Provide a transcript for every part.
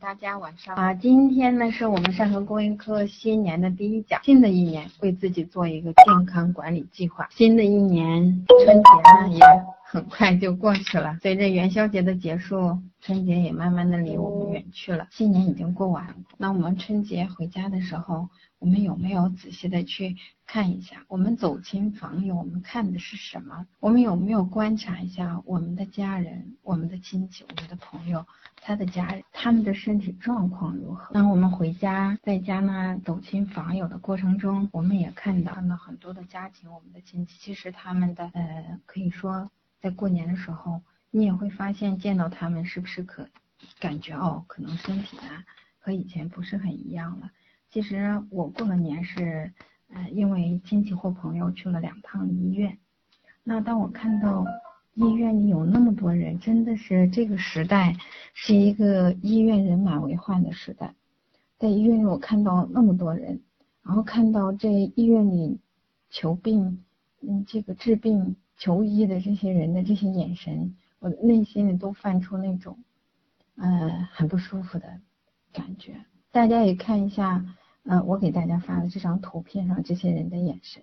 大家晚上好，今天呢是我们上河公益课新年的第一讲。新的一年，为自己做一个健康管理计划。新的一年，春节呢也很快就过去了。随着元宵节的结束，春节也慢慢的离我们远去了。新年已经过完了，那我们春节回家的时候。我们有没有仔细的去看一下？我们走亲访友，我们看的是什么？我们有没有观察一下我们的家人、我们的亲戚、我们的朋友，他的家人他们的身体状况如何？当我们回家在家呢走亲访友的过程中，我们也看到了很多的家庭，我们的亲戚，其实他们的呃，可以说在过年的时候，你也会发现见到他们是不是可感觉哦，可能身体啊和以前不是很一样了。其实我过了年是，呃，因为亲戚或朋友去了两趟医院。那当我看到医院里有那么多人，真的是这个时代是一个医院人满为患的时代。在医院里，我看到那么多人，然后看到这医院里求病、嗯，这个治病求医的这些人的这些眼神，我的内心里都泛出那种，呃，很不舒服的感觉。大家也看一下。呃，我给大家发的这张图片上这些人的眼神。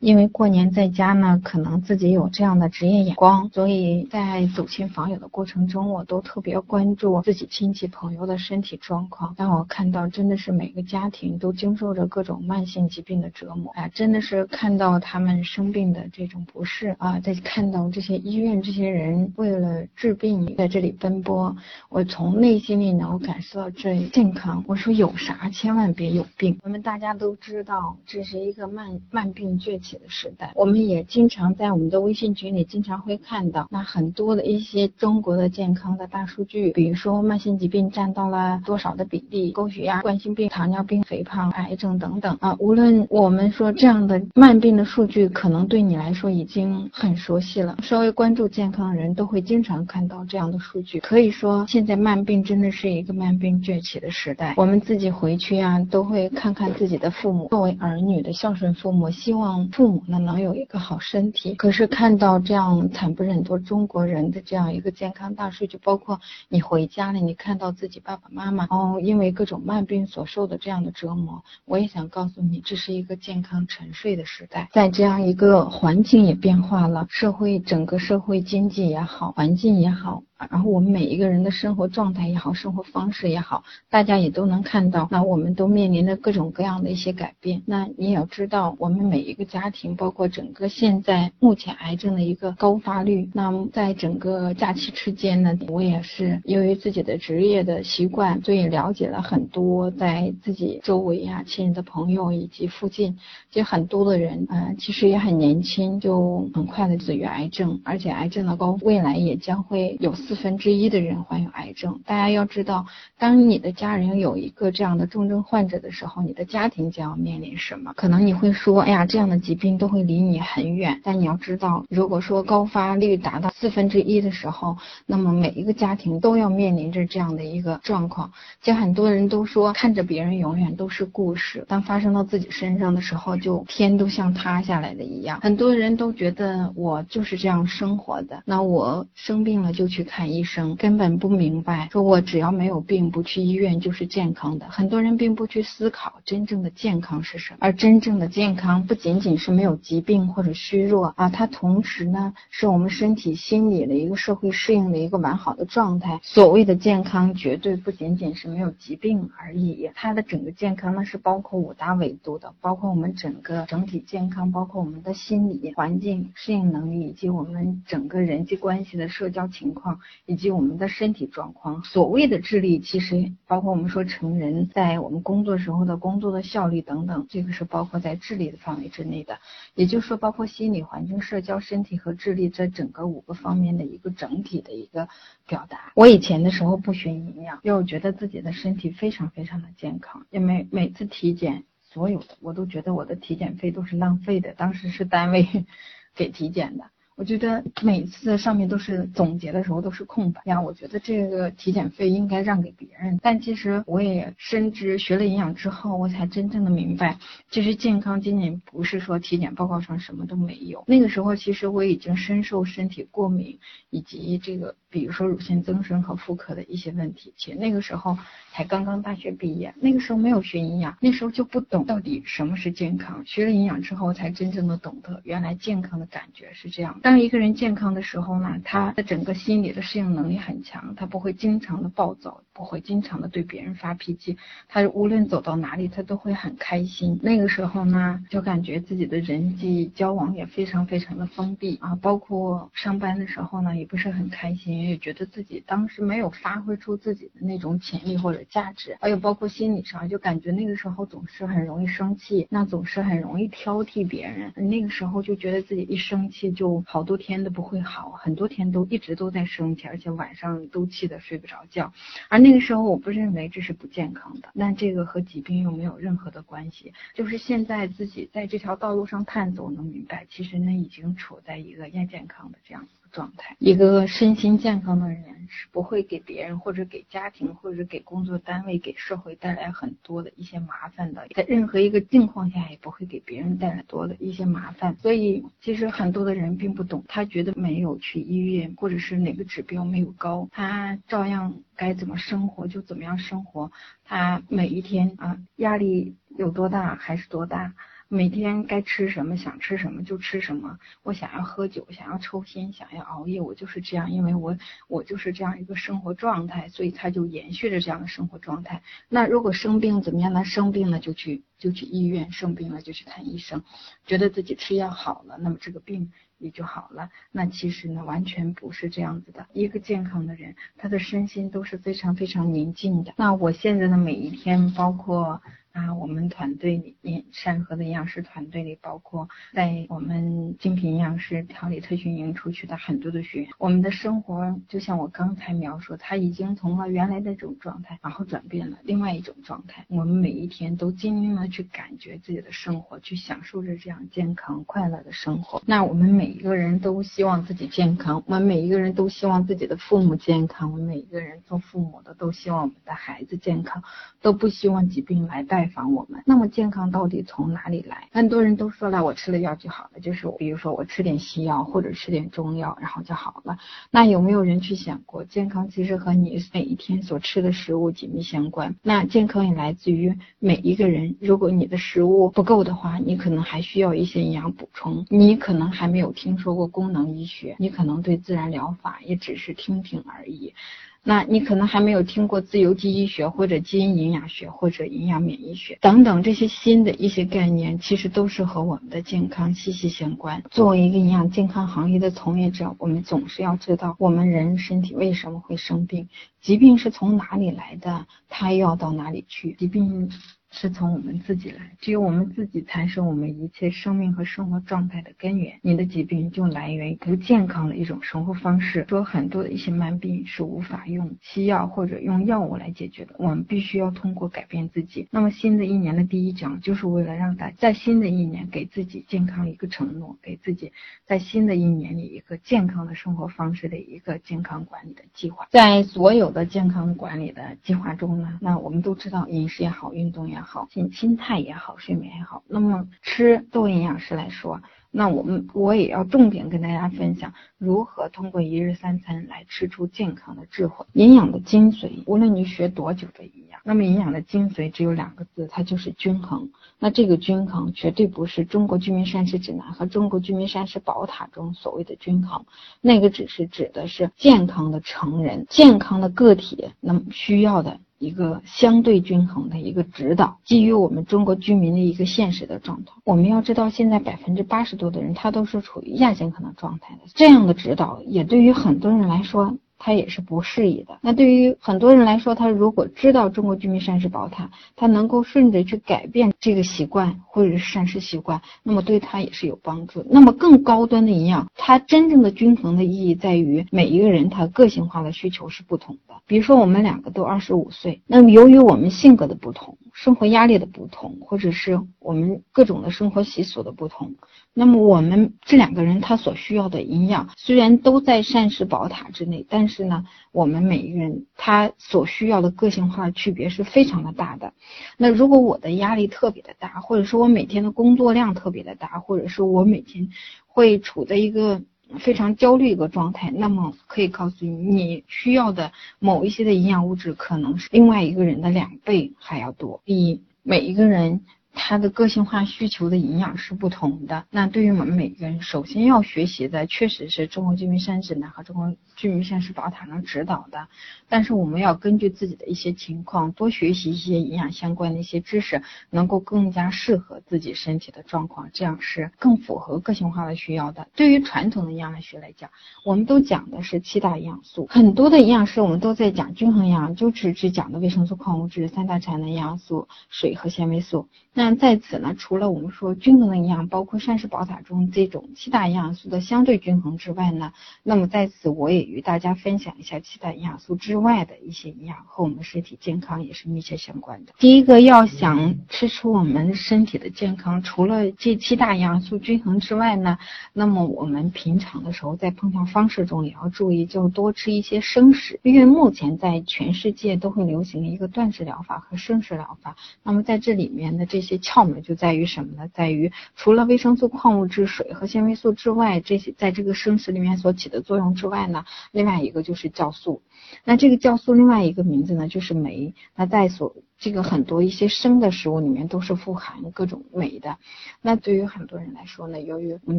因为过年在家呢，可能自己有这样的职业眼光，所以在走亲访友的过程中，我都特别关注自己亲戚朋友的身体状况。当我看到真的是每个家庭都经受着各种慢性疾病的折磨，哎，真的是看到他们生病的这种不适啊，在看到这些医院这些人为了治病在这里奔波，我从内心里能够感受到这健康。我说有啥千万别有病。我们大家都知道，这是一个慢慢病崛起。的时代，我们也经常在我们的微信群里经常会看到那很多的一些中国的健康的大数据，比如说慢性疾病占到了多少的比例，高血压、冠心病、糖尿病、肥胖、癌症等等啊。无论我们说这样的慢病的数据，可能对你来说已经很熟悉了。稍微关注健康的人都会经常看到这样的数据。可以说，现在慢病真的是一个慢病崛起的时代。我们自己回去啊，都会看看自己的父母，作为儿女的孝顺父母，希望。父母呢能有一个好身体，可是看到这样惨不忍睹中国人的这样一个健康大数据，包括你回家了，你看到自己爸爸妈妈哦，因为各种慢病所受的这样的折磨，我也想告诉你，这是一个健康沉睡的时代，在这样一个环境也变化了，社会整个社会经济也好，环境也好。然后我们每一个人的生活状态也好，生活方式也好，大家也都能看到。那我们都面临着各种各样的一些改变。那你也要知道，我们每一个家庭，包括整个现在目前癌症的一个高发率。那么在整个假期期间呢，我也是由于自己的职业的习惯，所以了解了很多在自己周围啊亲人的朋友以及附近，就很多的人，嗯，其实也很年轻，就很快的死于癌症，而且癌症的高未来也将会有。四分之一的人患有癌症。大家要知道，当你的家人有一个这样的重症患者的时候，你的家庭将要面临什么？可能你会说，哎呀，这样的疾病都会离你很远。但你要知道，如果说高发率达到四分之一的时候，那么每一个家庭都要面临着这样的一个状况。就很多人都说，看着别人永远都是故事，当发生到自己身上的时候，就天都像塌下来的一样。很多人都觉得我就是这样生活的，那我生病了就去看。看医生根本不明白，说我只要没有病，不去医院就是健康的。很多人并不去思考真正的健康是什么，而真正的健康不仅仅是没有疾病或者虚弱啊，它同时呢是我们身体、心理的一个社会适应的一个完好的状态。所谓的健康，绝对不仅仅是没有疾病而已，它的整个健康呢是包括五大维度的，包括我们整个整体健康，包括我们的心理环境适应能力，以及我们整个人际关系的社交情况。以及我们的身体状况，所谓的智力，其实包括我们说成人在我们工作时候的工作的效率等等，这个是包括在智力的范围之内的。也就是说，包括心理环境、社交、身体和智力这整个五个方面的一个整体的一个表达。我以前的时候不学营养，又觉得自己的身体非常非常的健康，因为每次体检，所有的我都觉得我的体检费都是浪费的。当时是单位 给体检的。我觉得每次上面都是总结的时候都是空白呀，我觉得这个体检费应该让给别人。但其实我也深知，学了营养之后，我才真正的明白，其实健康仅仅不是说体检报告上什么都没有。那个时候其实我已经深受身体过敏以及这个比如说乳腺增生和妇科的一些问题。且那个时候才刚刚大学毕业，那个时候没有学营养，那时候就不懂到底什么是健康。学了营养之后，才真正的懂得原来健康的感觉是这样。当一个人健康的时候呢，他的整个心理的适应能力很强，他不会经常的暴躁，不会经常的对别人发脾气，他无论走到哪里，他都会很开心。那个时候呢，就感觉自己的人际交往也非常非常的封闭啊，包括上班的时候呢，也不是很开心，也觉得自己当时没有发挥出自己的那种潜力或者价值，还有包括心理上，就感觉那个时候总是很容易生气，那总是很容易挑剔别人。那个时候就觉得自己一生气就好多天都不会好，很多天都一直都在生气，而且晚上都气得睡不着觉。而那个时候我不认为这是不健康的，那这个和疾病又没有任何的关系。就是现在自己在这条道路上探索，能明白，其实呢已经处在一个亚健康的这样。状态，一个身心健康的人是不会给别人或者给家庭或者给工作单位给社会带来很多的一些麻烦的，在任何一个境况下也不会给别人带来多的一些麻烦。所以其实很多的人并不懂，他觉得没有去医院或者是哪个指标没有高，他照样该怎么生活就怎么样生活，他每一天啊压力有多大还是多大。每天该吃什么，想吃什么就吃什么。我想要喝酒，想要抽烟，想要熬夜，我就是这样，因为我我就是这样一个生活状态，所以他就延续着这样的生活状态。那如果生病怎么样呢？生病了就去就去医院，生病了就去看医生，觉得自己吃药好了，那么这个病也就好了。那其实呢，完全不是这样子的。一个健康的人，他的身心都是非常非常宁静的。那我现在的每一天，包括。啊，我们团队里面山河的营养师团队里，包括在我们精品营养师调理特训营出去的很多的学员，我们的生活就像我刚才描述，他已经从了原来的这种状态，然后转变了另外一种状态。我们每一天都尽力的去感觉自己的生活，去享受着这样健康快乐的生活。那我们每一个人都希望自己健康，我们每一个人都希望自己的父母健康，我们每一个人做父母的都希望我们的孩子健康，都不希望疾病来带。防我们，那么健康到底从哪里来？很多人都说了，我吃了药就好了，就是比如说我吃点西药或者吃点中药，然后就好了。那有没有人去想过，健康其实和你每一天所吃的食物紧密相关？那健康也来自于每一个人。如果你的食物不够的话，你可能还需要一些营养补充。你可能还没有听说过功能医学，你可能对自然疗法也只是听听而已。那你可能还没有听过自由基医学或者基因营养学或者营养免疫学等等这些新的一些概念，其实都是和我们的健康息息相关。作为一个营养健康行业的从业者，我们总是要知道我们人身体为什么会生病，疾病是从哪里来的，它又要到哪里去？疾病。是从我们自己来，只有我们自己才是我们一切生命和生活状态的根源。你的疾病就来源于不健康的一种生活方式。说很多的一些慢病是无法用西药或者用药物来解决的，我们必须要通过改变自己。那么新的一年的第一讲就是为了让大家在新的一年给自己健康一个承诺，给自己在新的一年里一个健康的生活方式的一个健康管理的计划。在所有的健康管理的计划中呢，那我们都知道饮食也好，运动也好。也好，心心态也好，睡眠也好。那么吃，作为营养师来说，那我们我也要重点跟大家分享如何通过一日三餐来吃出健康的智慧。营养的精髓，无论你学多久的营养，那么营养的精髓只有两个字，它就是均衡。那这个均衡绝对不是中国居民膳食指南和中国居民膳食宝塔中所谓的均衡，那个只是指的是健康的成人、健康的个体那么需要的。一个相对均衡的一个指导，基于我们中国居民的一个现实的状态，我们要知道，现在百分之八十多的人他都是处于亚健康的状态的，这样的指导也对于很多人来说。他也是不适宜的。那对于很多人来说，他如果知道中国居民膳食宝塔，他能够顺着去改变这个习惯或者是膳食习惯，那么对他也是有帮助。那么更高端的营养，它真正的均衡的意义在于每一个人他个性化的需求是不同的。比如说我们两个都二十五岁，那么由于我们性格的不同。生活压力的不同，或者是我们各种的生活习俗的不同，那么我们这两个人他所需要的营养虽然都在膳食宝塔之内，但是呢，我们每一个人他所需要的个性化区别是非常的大的。那如果我的压力特别的大，或者说我每天的工作量特别的大，或者说我每天会处在一个。非常焦虑一个状态，那么可以告诉你，你需要的某一些的营养物质可能是另外一个人的两倍还要多，比每一个人。他的个性化需求的营养是不同的。那对于我们每个人，首先要学习的确实是中国居民膳食指南和中国居民膳食宝塔能指导的。但是我们要根据自己的一些情况，多学习一些营养相关的一些知识，能够更加适合自己身体的状况，这样是更符合个性化的需要的。对于传统的营养学来讲，我们都讲的是七大营养素，很多的营养师我们都在讲均衡营养，就只只讲的维生素、矿物质、三大产的营养素、水和纤维素。那在此呢，除了我们说均衡的营养，包括膳食宝塔中这种七大营养素的相对均衡之外呢，那么在此我也与大家分享一下七大营养素之外的一些营养和我们身体健康也是密切相关的。第一个要想吃出我们身体的健康，除了这七大营养素均衡之外呢，那么我们平常的时候在烹调方式中也要注意，就多吃一些生食，因为目前在全世界都会流行一个断食疗法和生食疗法。那么在这里面的这些窍门就在于什么呢？在于除了维生素、矿物质、水和纤维素之外，这些在这个生食里面所起的作用之外呢，另外一个就是酵素。那这个酵素另外一个名字呢，就是酶。那在所这个很多一些生的食物里面都是富含各种酶的。那对于很多人来说呢，由于我们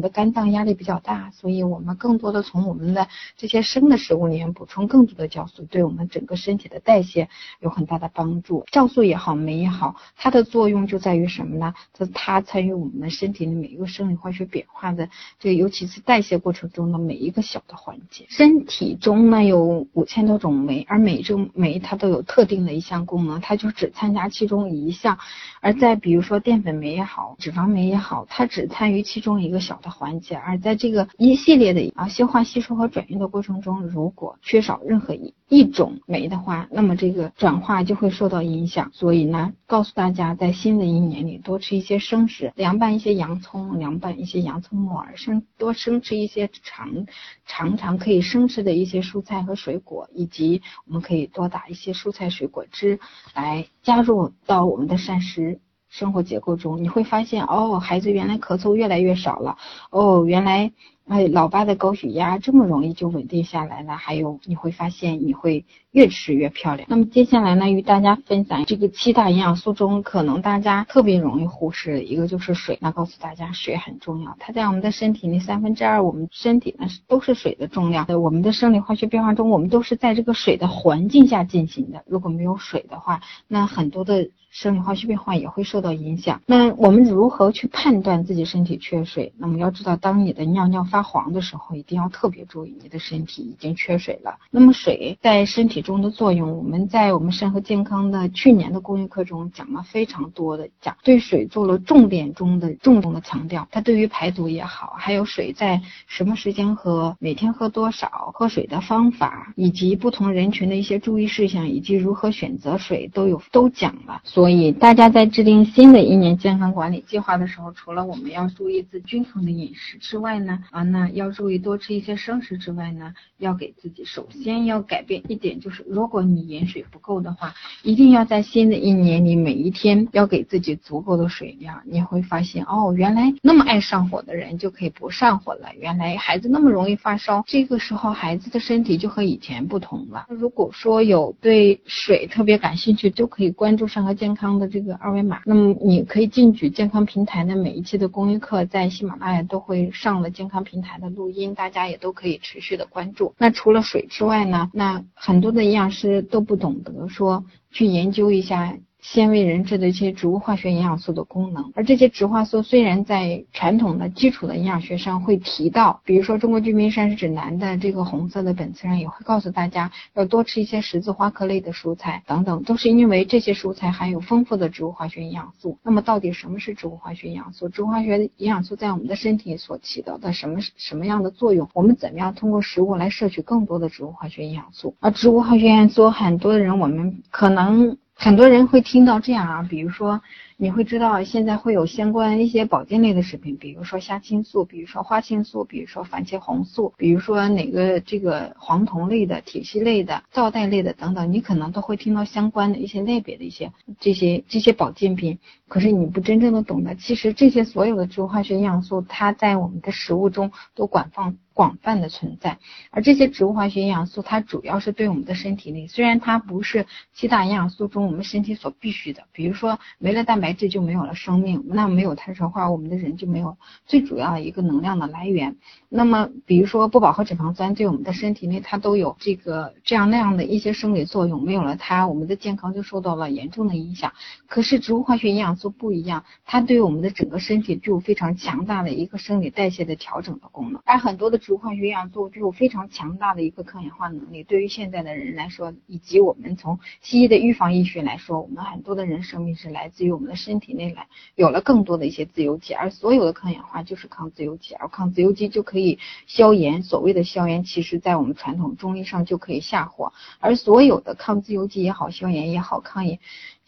的肝脏压力比较大，所以我们更多的从我们的这些生的食物里面补充更多的酵素，对我们整个身体的代谢有很大的帮助。酵素也好，酶也好，它的作用就在于什么呢？它它参与我们身体的每一个生理化学变化的这个，尤其是代谢过程中的每一个小的环节。身体中呢有五千多种酶，而每种酶它都有特定的一项功能，它就只参加其中一项，而在比如说淀粉酶也好，脂肪酶也好，它只参与其中一个小的环节，而在这个一系列的啊消化吸收和转运的过程中，如果缺少任何一一种酶的话，那么这个转化就会受到影响。所以呢，告诉大家，在新的一年里多吃一些生食，凉拌一些洋葱，凉拌一些洋葱木耳，生多生吃一些常常常可以生吃的一些蔬菜和水果，以及我们可以多打一些蔬菜水果汁。来加入到我们的膳食。生活结构中，你会发现哦，孩子原来咳嗽越来越少了，哦，原来。哎，老爸的高血压这么容易就稳定下来了。还有，你会发现你会越吃越漂亮。那么接下来呢，与大家分享这个七大营养素中，可能大家特别容易忽视的一个就是水。那告诉大家，水很重要，它在我们的身体里三分之二，我们身体呢都是水的重量。在我们的生理化学变化中，我们都是在这个水的环境下进行的。如果没有水的话，那很多的生理化学变化也会受到影响。那我们如何去判断自己身体缺水？那么要知道，当你的尿尿发黄的时候，一定要特别注意，你的身体已经缺水了。那么水在身体中的作用，我们在我们肾和健康的去年的公益课中讲了非常多的讲，对水做了重点中的重重的强调。它对于排毒也好，还有水在什么时间喝，每天喝多少，喝水的方法，以及不同人群的一些注意事项，以及如何选择水，都有都讲了。所以大家在制定新的一年健康管理计划的时候，除了我们要注意自均衡的饮食之外呢，啊。那要注意多吃一些生食之外呢，要给自己首先要改变一点，就是如果你饮水不够的话，一定要在新的一年里每一天要给自己足够的水量。你会发现哦，原来那么爱上火的人就可以不上火了。原来孩子那么容易发烧，这个时候孩子的身体就和以前不同了。如果说有对水特别感兴趣，就可以关注上个健健康的这个二维码。那么你可以进去健康平台的每一期的公益课，在喜马拉雅都会上了健康平。台的录音，大家也都可以持续的关注。那除了水之外呢？那很多的营养师都不懂得说去研究一下。鲜为人知的一些植物化学营养素的功能，而这些植化素虽然在传统的基础的营养学上会提到，比如说《中国居民膳食指南》的这个红色的本子上也会告诉大家要多吃一些十字花科类的蔬菜等等，都是因为这些蔬菜含有丰富的植物化学营养素。那么到底什么是植物化学营养素？植物化学营养素在我们的身体所起到的什么什么样的作用？我们怎么样通过食物来摄取更多的植物化学营养素？而植物化学营养素，很多的人我们可能。很多人会听到这样啊，比如说你会知道现在会有相关一些保健类的食品，比如说虾青素，比如说花青素，比如说番茄红素，比如说哪个这个黄酮类的、铁系类的、皂带类的等等，你可能都会听到相关的一些类别的一些这些这些保健品。可是你不真正的懂得，其实这些所有的植物化学营养素，它在我们的食物中都广泛广泛的存在。而这些植物化学营养素，它主要是对我们的身体内，虽然它不是七大营养素中我们身体所必需的，比如说没了蛋白质就没有了生命，那没有碳水化合物，我们的人就没有最主要的一个能量的来源。那么比如说不饱和脂肪酸对我们的身体内，它都有这个这样那样的一些生理作用，没有了它，我们的健康就受到了严重的影响。可是植物化学营养素不一样，它对于我们的整个身体具有非常强大的一个生理代谢的调整的功能，而很多的植物化学营养素具有非常强大的一个抗氧化能力。对于现在的人来说，以及我们从西医的预防医学来说，我们很多的人生命是来自于我们的身体内来有了更多的一些自由基，而所有的抗氧化就是抗自由基，而抗自由基就可以消炎。所谓的消炎，其实在我们传统中医上就可以下火，而所有的抗自由基也好，消炎也好，抗炎。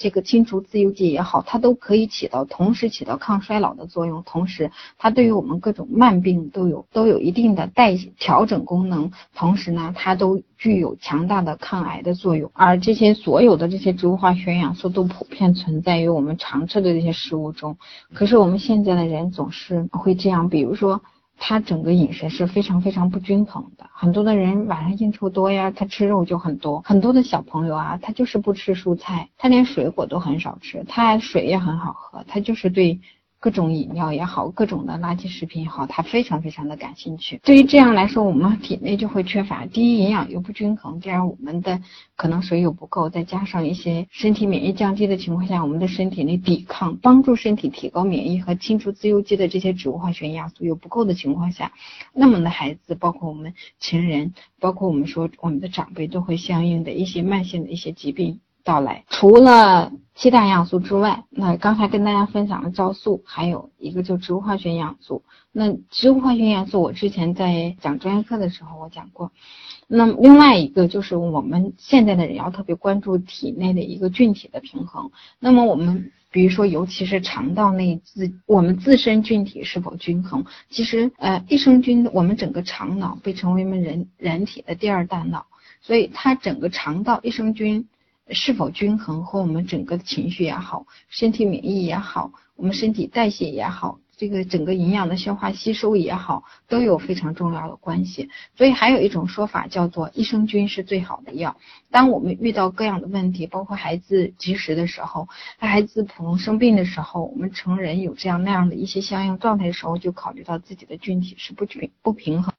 这个清除自由基也好，它都可以起到同时起到抗衰老的作用，同时它对于我们各种慢病都有都有一定的代谢调整功能，同时呢，它都具有强大的抗癌的作用。而这些所有的这些植物化学营养素都普遍存在于我们常吃的这些食物中，可是我们现在的人总是会这样，比如说。他整个饮食是非常非常不均衡的，很多的人晚上应酬多呀，他吃肉就很多。很多的小朋友啊，他就是不吃蔬菜，他连水果都很少吃，他水也很好喝，他就是对。各种饮料也好，各种的垃圾食品也好，他非常非常的感兴趣。对于这样来说，我们体内就会缺乏。第一，营养又不均衡，第二我们的可能水又不够，再加上一些身体免疫降低的情况下，我们的身体内抵抗、帮助身体提高免疫和清除自由基的这些植物化学营养素又不够的情况下，那么的孩子，包括我们成人，包括我们说我们的长辈，都会相应的一些慢性的一些疾病。到来，除了七大营养素之外，那刚才跟大家分享了酵素，还有一个就植物化学营养素。那植物化学营养素，我之前在讲专业课的时候我讲过。那另外一个就是我们现在的人要特别关注体内的一个菌体的平衡。那么我们比如说，尤其是肠道内自我们自身菌体是否均衡？其实呃，益生菌我们整个肠脑被称为我们人人体的第二大脑，所以它整个肠道益生菌。是否均衡和我们整个的情绪也好，身体免疫也好，我们身体代谢也好，这个整个营养的消化吸收也好，都有非常重要的关系。所以还有一种说法叫做益生菌是最好的药。当我们遇到各样的问题，包括孩子积食的时候，孩子普通生病的时候，我们成人有这样那样的一些相应状态的时候，就考虑到自己的菌体是不均不平衡，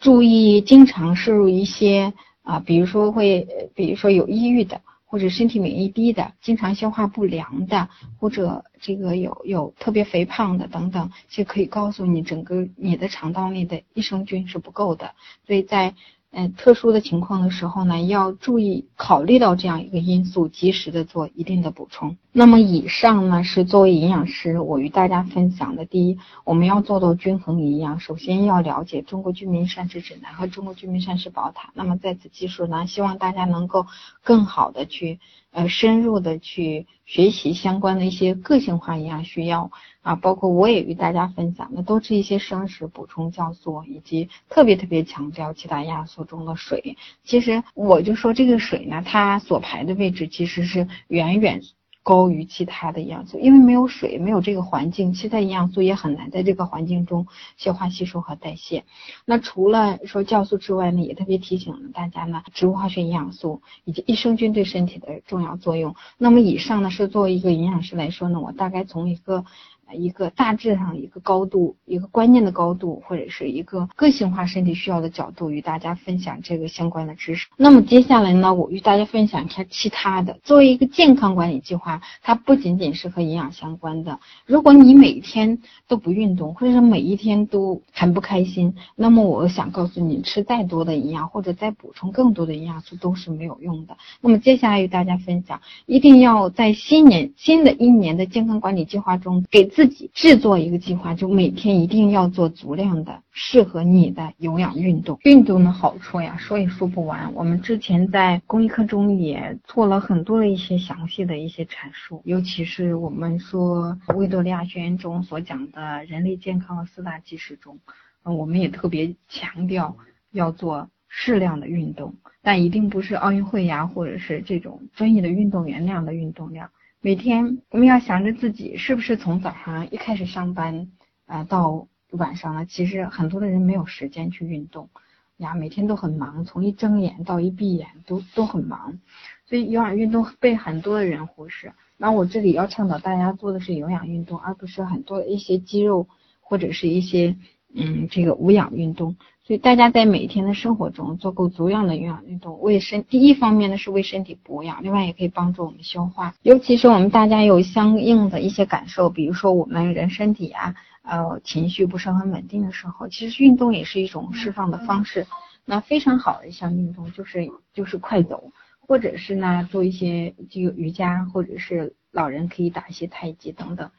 注意经常摄入一些啊，比如说会，比如说有抑郁的。或者身体免疫低的，经常消化不良的，或者这个有有特别肥胖的等等，就可以告诉你，整个你的肠道内的益生菌是不够的，所以在。嗯，特殊的情况的时候呢，要注意考虑到这样一个因素，及时的做一定的补充。那么以上呢是作为营养师我与大家分享的。第一，我们要做到均衡营养，首先要了解《中国居民膳食指南》和《中国居民膳食宝塔》。那么在此基础呢，希望大家能够更好的去。呃，深入的去学习相关的一些个性化营养需要啊，包括我也与大家分享的都是一些生食补充酵素，以及特别特别强调七大营养素中的水。其实我就说这个水呢，它所排的位置其实是远远。高于其他的营养素，因为没有水，没有这个环境，其他营养素也很难在这个环境中消化吸收和代谢。那除了说酵素之外呢，也特别提醒了大家呢，植物化学营养素以及益生菌对身体的重要作用。那么以上呢，是作为一个营养师来说呢，我大概从一个。一个大致上一个高度，一个观念的高度，或者是一个个性化身体需要的角度，与大家分享这个相关的知识。那么接下来呢，我与大家分享一下其他的。作为一个健康管理计划，它不仅仅是和营养相关的。如果你每天都不运动，或者是每一天都很不开心，那么我想告诉你，吃再多的营养，或者再补充更多的营养素都是没有用的。那么接下来与大家分享，一定要在新年新的一年的健康管理计划中给。自己制作一个计划，就每天一定要做足量的适合你的有氧运动。运动的好处呀，说也说不完。我们之前在公益课中也做了很多的一些详细的一些阐述，尤其是我们说维多利亚宣言中所讲的人类健康的四大基石中，嗯，我们也特别强调要做适量的运动，但一定不是奥运会呀，或者是这种专业的运动员那样的运动量。每天我们要想着自己是不是从早上一开始上班啊到晚上了，其实很多的人没有时间去运动呀，每天都很忙，从一睁眼到一闭眼都都很忙，所以有氧运动被很多的人忽视。那我这里要倡导大家做的是有氧运动，而不是很多的一些肌肉或者是一些嗯这个无氧运动。所以大家在每天的生活中做够足量的有氧运动，为身第一方面呢是为身体补养，另外也可以帮助我们消化。尤其是我们大家有相应的一些感受，比如说我们人身体啊，呃情绪不是很稳定的时候，其实运动也是一种释放的方式。那非常好的一项运动就是就是快走，或者是呢做一些这个瑜伽，或者是老人可以打一些太极等等。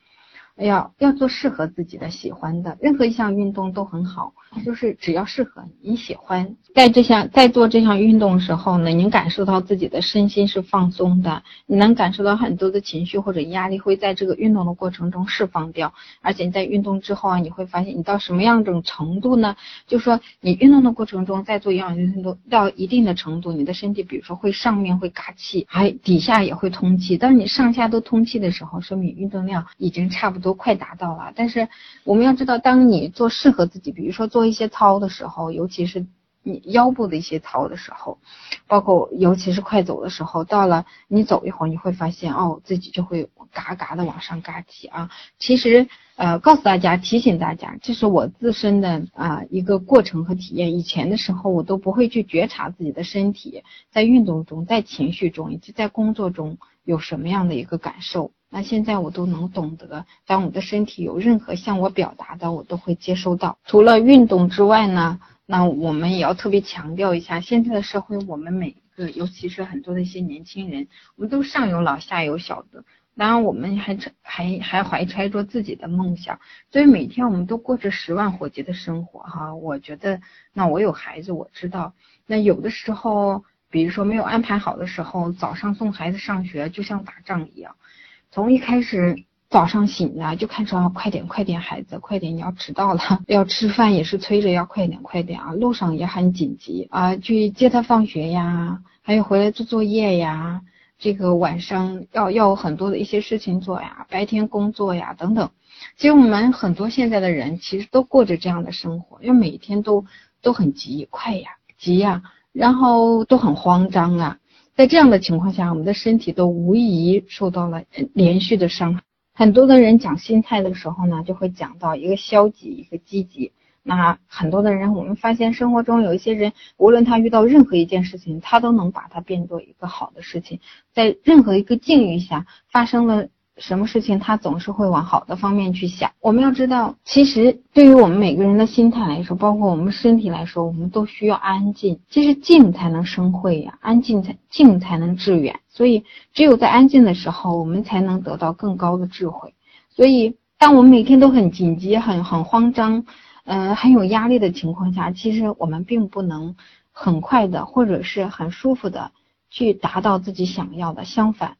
要要做适合自己的、喜欢的，任何一项运动都很好，就是只要适合你喜欢。在这项在做这项运动的时候呢，您感受到自己的身心是放松的，你能感受到很多的情绪或者压力会在这个运动的过程中释放掉。而且你在运动之后啊，你会发现你到什么样一种程度呢？就说你运动的过程中，在做有氧运动到一定的程度，你的身体比如说会上面会嘎气，还底下也会通气。当你上下都通气的时候，说明运动量已经差不多。都快达到了，但是我们要知道，当你做适合自己，比如说做一些操的时候，尤其是你腰部的一些操的时候，包括尤其是快走的时候，到了你走一会儿，你会发现哦，自己就会嘎嘎的往上嘎起啊。其实呃，告诉大家，提醒大家，这是我自身的啊一个过程和体验。以前的时候，我都不会去觉察自己的身体在运动中、在情绪中以及在工作中有什么样的一个感受。那现在我都能懂得，当我的身体有任何向我表达的，我都会接收到。除了运动之外呢，那我们也要特别强调一下，现在的社会，我们每一个，尤其是很多的一些年轻人，我们都上有老下有小的，当然我们还还还怀揣着自己的梦想，所以每天我们都过着十万火急的生活哈。我觉得，那我有孩子，我知道，那有的时候，比如说没有安排好的时候，早上送孩子上学就像打仗一样。从一开始早上醒来就看着快点快点，孩子快点，你要迟到了，要吃饭也是催着要快点快点啊，路上也很紧急啊，去接他放学呀，还有回来做作业呀，这个晚上要要很多的一些事情做呀，白天工作呀等等。其实我们很多现在的人其实都过着这样的生活，因为每天都都很急，快呀，急呀，然后都很慌张啊。在这样的情况下，我们的身体都无疑受到了连续的伤害。很多的人讲心态的时候呢，就会讲到一个消极，一个积极。那很多的人，我们发现生活中有一些人，无论他遇到任何一件事情，他都能把它变作一个好的事情。在任何一个境遇下发生了。什么事情他总是会往好的方面去想。我们要知道，其实对于我们每个人的心态来说，包括我们身体来说，我们都需要安静。其实静才能生慧呀，安静才静才能致远。所以，只有在安静的时候，我们才能得到更高的智慧。所以，当我们每天都很紧急、很很慌张，嗯，很有压力的情况下，其实我们并不能很快的或者是很舒服的去达到自己想要的。相反。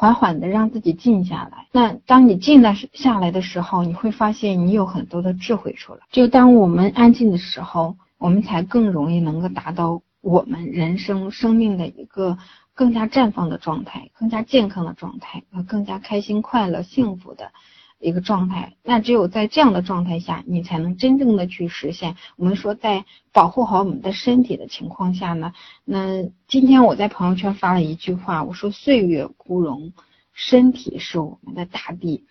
缓缓的让自己静下来。那当你静了下来的时候，你会发现你有很多的智慧出来。就当我们安静的时候，我们才更容易能够达到我们人生生命的一个更加绽放的状态，更加健康的状态，和更加开心、快乐、幸福的。一个状态，那只有在这样的状态下，你才能真正的去实现。我们说，在保护好我们的身体的情况下呢，那今天我在朋友圈发了一句话，我说：“岁月枯荣，身体是我们的大地。”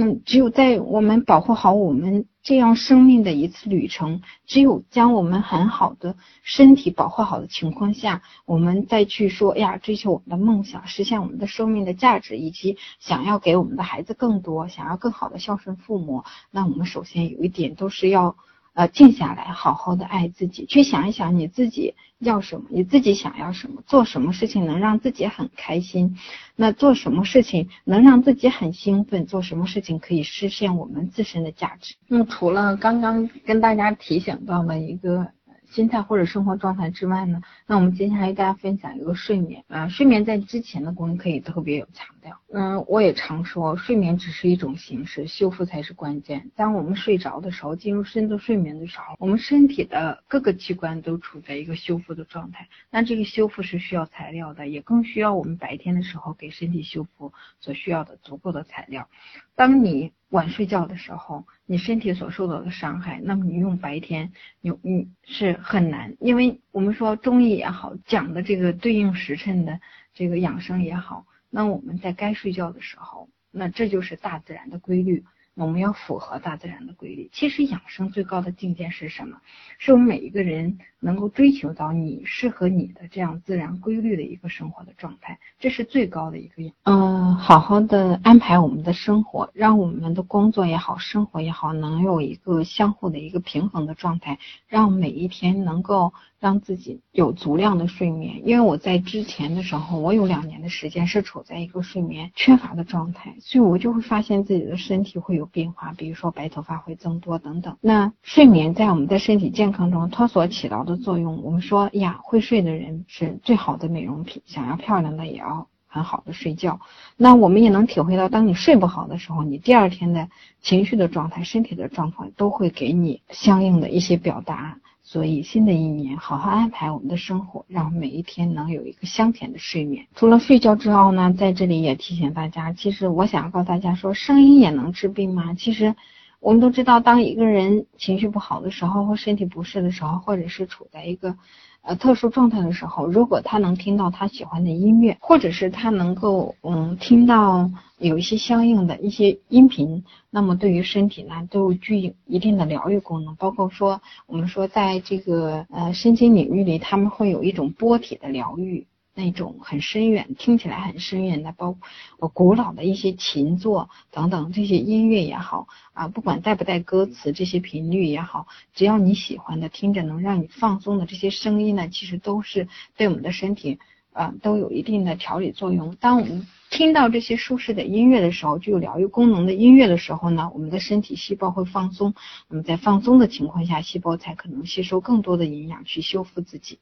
那只有在我们保护好我们这样生命的一次旅程，只有将我们很好的身体保护好的情况下，我们再去说呀，追求我们的梦想，实现我们的生命的价值，以及想要给我们的孩子更多，想要更好的孝顺父母，那我们首先有一点都是要。呃，静下来，好好的爱自己，去想一想你自己要什么，你自己想要什么，做什么事情能让自己很开心，那做什么事情能让自己很兴奋，做什么事情可以实现我们自身的价值。那除了刚刚跟大家提醒到的一个。心态或者生活状态之外呢，那我们接下来给大家分享一个睡眠啊，睡眠在之前的功能可以特别有强调。嗯，我也常说，睡眠只是一种形式，修复才是关键。当我们睡着的时候，进入深度睡眠的时候，我们身体的各个器官都处在一个修复的状态。那这个修复是需要材料的，也更需要我们白天的时候给身体修复所需要的足够的材料。当你晚睡觉的时候，你身体所受到的伤害，那么你用白天，你你是很难，因为我们说中医也好，讲的这个对应时辰的这个养生也好，那我们在该睡觉的时候，那这就是大自然的规律。我们要符合大自然的规律。其实养生最高的境界是什么？是我们每一个人能够追求到你适合你的这样自然规律的一个生活的状态，这是最高的一个养。嗯，好好的安排我们的生活，让我们的工作也好，生活也好，能有一个相互的一个平衡的状态，让每一天能够。让自己有足量的睡眠，因为我在之前的时候，我有两年的时间是处在一个睡眠缺乏的状态，所以我就会发现自己的身体会有变化，比如说白头发会增多等等。那睡眠在我们的身体健康中，它所起到的作用，我们说呀，会睡的人是最好的美容品，想要漂亮的也要很好的睡觉。那我们也能体会到，当你睡不好的时候，你第二天的情绪的状态、身体的状况都会给你相应的一些表达。所以，新的一年，好好安排我们的生活，让每一天能有一个香甜的睡眠。除了睡觉之后呢，在这里也提醒大家，其实我想要告诉大家说，声音也能治病吗？其实，我们都知道，当一个人情绪不好的时候，或身体不适的时候，或者是处在一个。呃，特殊状态的时候，如果他能听到他喜欢的音乐，或者是他能够嗯听到有一些相应的一些音频，那么对于身体呢都具有一定的疗愈功能。包括说我们说在这个呃身心领域里，他们会有一种波体的疗愈。那种很深远，听起来很深远的，包括古老的一些琴作等等这些音乐也好啊，不管带不带歌词，这些频率也好，只要你喜欢的，听着能让你放松的这些声音呢，其实都是对我们的身体啊都有一定的调理作用。当我们听到这些舒适的音乐的时候，具有疗愈功能的音乐的时候呢，我们的身体细胞会放松。那么在放松的情况下，细胞才可能吸收更多的营养去修复自己。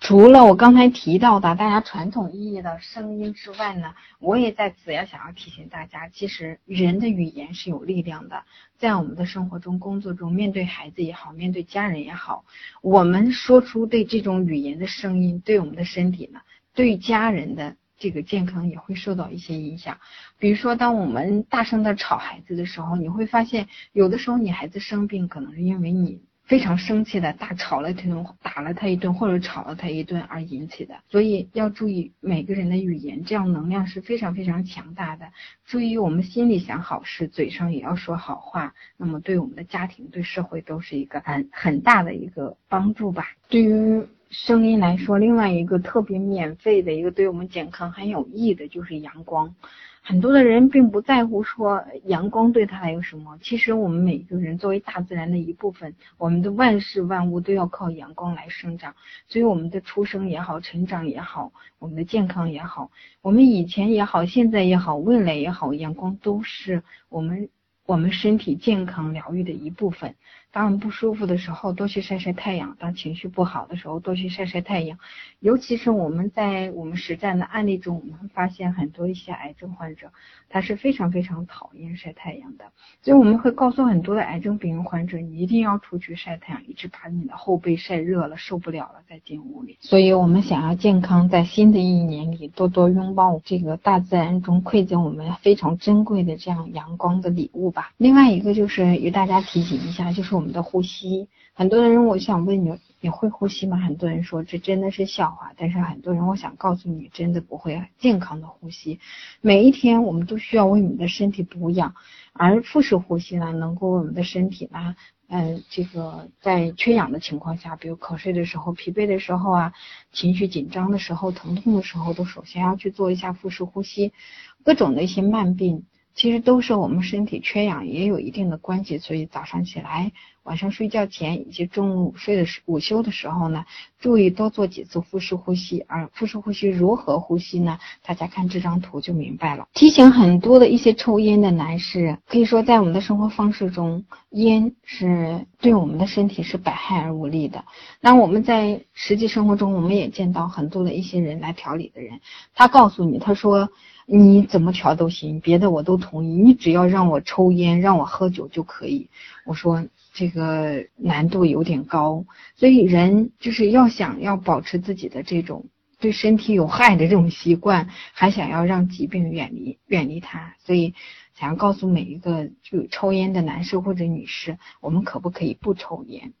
除了我刚才提到的大家传统意义的声音之外呢，我也在此要想要提醒大家，其实人的语言是有力量的。在我们的生活中、工作中，面对孩子也好，面对家人也好，我们说出对这种语言的声音，对我们的身体呢，对家人的这个健康也会受到一些影响。比如说，当我们大声的吵孩子的时候，你会发现，有的时候你孩子生病，可能是因为你。非常生气的大吵了一顿，打了他一顿，或者吵了他一顿而引起的，所以要注意每个人的语言，这样能量是非常非常强大的。注意我们心里想好事，嘴上也要说好话，那么对我们的家庭、对社会都是一个很很大的一个帮助吧。对于声音来说，另外一个特别免费的一个对我们健康很有益的就是阳光。很多的人并不在乎说阳光对他有什么，其实我们每个人作为大自然的一部分，我们的万事万物都要靠阳光来生长，所以我们的出生也好，成长也好，我们的健康也好，我们以前也好，现在也好，未来也好，阳光都是我们我们身体健康疗愈的一部分。当我们不舒服的时候，多去晒晒太阳；当情绪不好的时候，多去晒晒太阳。尤其是我们在我们实战的案例中，我们发现很多一些癌症患者，他是非常非常讨厌晒太阳的。所以我们会告诉很多的癌症病人患者，你一定要出去晒太阳，一直把你的后背晒热了，受不了了再进屋里。所以我们想要健康，在新的一年里多多拥抱这个大自然中馈赠我们非常珍贵的这样阳光的礼物吧。另外一个就是与大家提醒一下，就是。我们的呼吸，很多人我想问你，你会呼吸吗？很多人说这真的是笑话，但是很多人我想告诉你，真的不会健康的呼吸。每一天我们都需要为你的身体补养，而腹式呼吸呢，能够为我们的身体呢，嗯，这个在缺氧的情况下，比如瞌睡的时候、疲惫的时候啊，情绪紧张的时候、疼痛的时候，都首先要去做一下腹式呼吸。各种的一些慢病。其实都是我们身体缺氧也有一定的关系。所以早上起来、晚上睡觉前以及中午午睡的时午休的时候呢，注意多做几次腹式呼吸。而腹式呼吸如何呼吸呢？大家看这张图就明白了。提醒很多的一些抽烟的男士，可以说在我们的生活方式中，烟是对我们的身体是百害而无利的。那我们在实际生活中，我们也见到很多的一些人来调理的人，他告诉你，他说。你怎么调都行，别的我都同意，你只要让我抽烟，让我喝酒就可以。我说这个难度有点高，所以人就是要想要保持自己的这种对身体有害的这种习惯，还想要让疾病远离远离他，所以想要告诉每一个就抽烟的男士或者女士，我们可不可以不抽烟？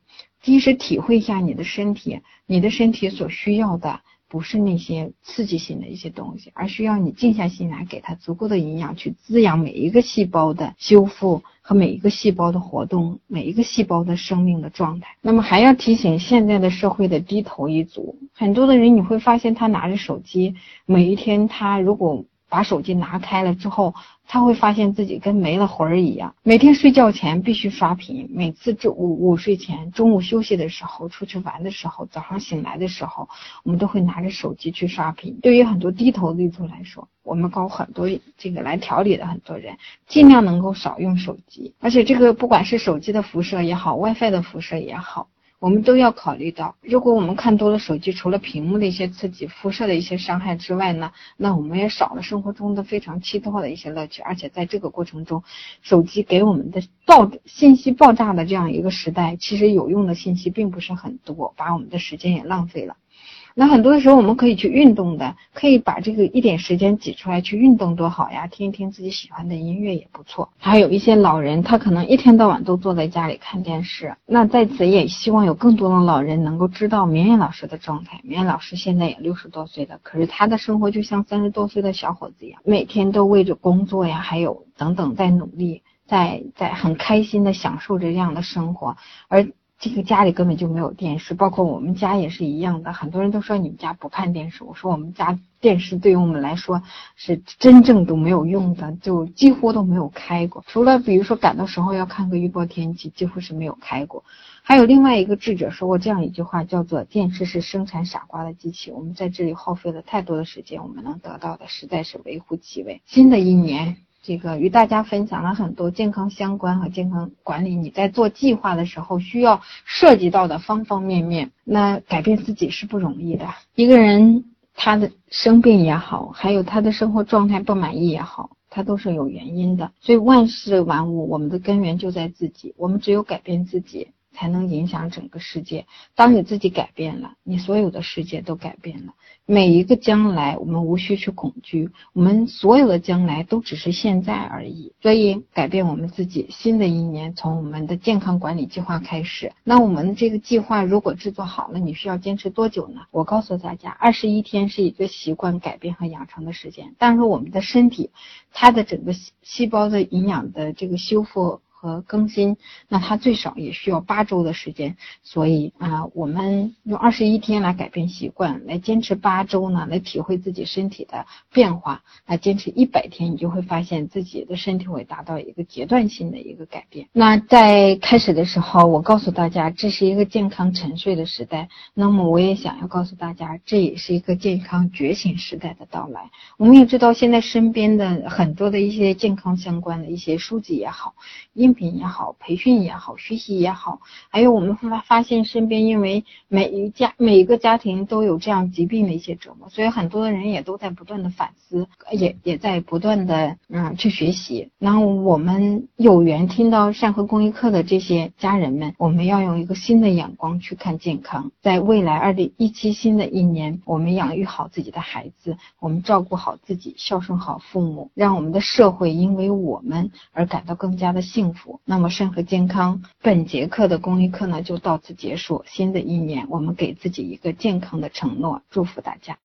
第一是体会一下你的身体，你的身体所需要的。不是那些刺激性的一些东西，而需要你静下心来，给它足够的营养，去滋养每一个细胞的修复和每一个细胞的活动，每一个细胞的生命的状态。那么还要提醒现在的社会的低头一族，很多的人你会发现他拿着手机，每一天他如果。把手机拿开了之后，他会发现自己跟没了魂儿一样。每天睡觉前必须刷屏，每次中午午睡前、中午休息的时候、出去玩的时候、早上醒来的时候，我们都会拿着手机去刷屏。对于很多低头一族来说，我们搞很多这个来调理的很多人，尽量能够少用手机。而且这个不管是手机的辐射也好，WiFi 的辐射也好。我们都要考虑到，如果我们看多了手机，除了屏幕的一些刺激、辐射的一些伤害之外呢，那我们也少了生活中的非常奇特的一些乐趣。而且在这个过程中，手机给我们的爆信息爆炸的这样一个时代，其实有用的信息并不是很多，把我们的时间也浪费了。那很多的时候，我们可以去运动的，可以把这个一点时间挤出来去运动，多好呀！听一听自己喜欢的音乐也不错。还有一些老人，他可能一天到晚都坐在家里看电视。那在此也希望有更多的老人能够知道明艳老师的状态。明艳老师现在也六十多岁了，可是他的生活就像三十多岁的小伙子一样，每天都为着工作呀，还有等等在努力，在在很开心的享受着这样的生活，而。这个家里根本就没有电视，包括我们家也是一样的。很多人都说你们家不看电视，我说我们家电视对于我们来说是真正都没有用的，就几乎都没有开过。除了比如说赶的时候要看个预报天气，几乎是没有开过。还有另外一个智者说过这样一句话，叫做“电视是生产傻瓜的机器”。我们在这里耗费了太多的时间，我们能得到的实在是微乎其微。新的一年。这个与大家分享了很多健康相关和健康管理，你在做计划的时候需要涉及到的方方面面。那改变自己是不容易的。一个人他的生病也好，还有他的生活状态不满意也好，他都是有原因的。所以万事万物，我们的根源就在自己。我们只有改变自己。才能影响整个世界。当你自己改变了，你所有的世界都改变了。每一个将来，我们无需去恐惧，我们所有的将来都只是现在而已。所以，改变我们自己。新的一年，从我们的健康管理计划开始。那我们这个计划如果制作好了，你需要坚持多久呢？我告诉大家，二十一天是一个习惯改变和养成的时间。但是我们的身体，它的整个细胞的营养的这个修复。和更新，那它最少也需要八周的时间，所以啊，我们用二十一天来改变习惯，来坚持八周呢，来体会自己身体的变化，来坚持一百天，你就会发现自己的身体会达到一个阶段性的一个改变。那在开始的时候，我告诉大家，这是一个健康沉睡的时代，那么我也想要告诉大家，这也是一个健康觉醒时代的到来。我们也知道，现在身边的很多的一些健康相关的一些书籍也好，因音频也好，培训也好，学习也好，还有我们发发现身边，因为每一家每一个家庭都有这样疾病的一些折磨，所以很多的人也都在不断的反思，也也在不断的嗯去学习。然后我们有缘听到善和公益课的这些家人们，我们要用一个新的眼光去看健康。在未来二零一七新的一年，我们养育好自己的孩子，我们照顾好自己，孝顺好父母，让我们的社会因为我们而感到更加的幸福那么，肾和健康，本节课的公益课呢就到此结束。新的一年，我们给自己一个健康的承诺，祝福大家。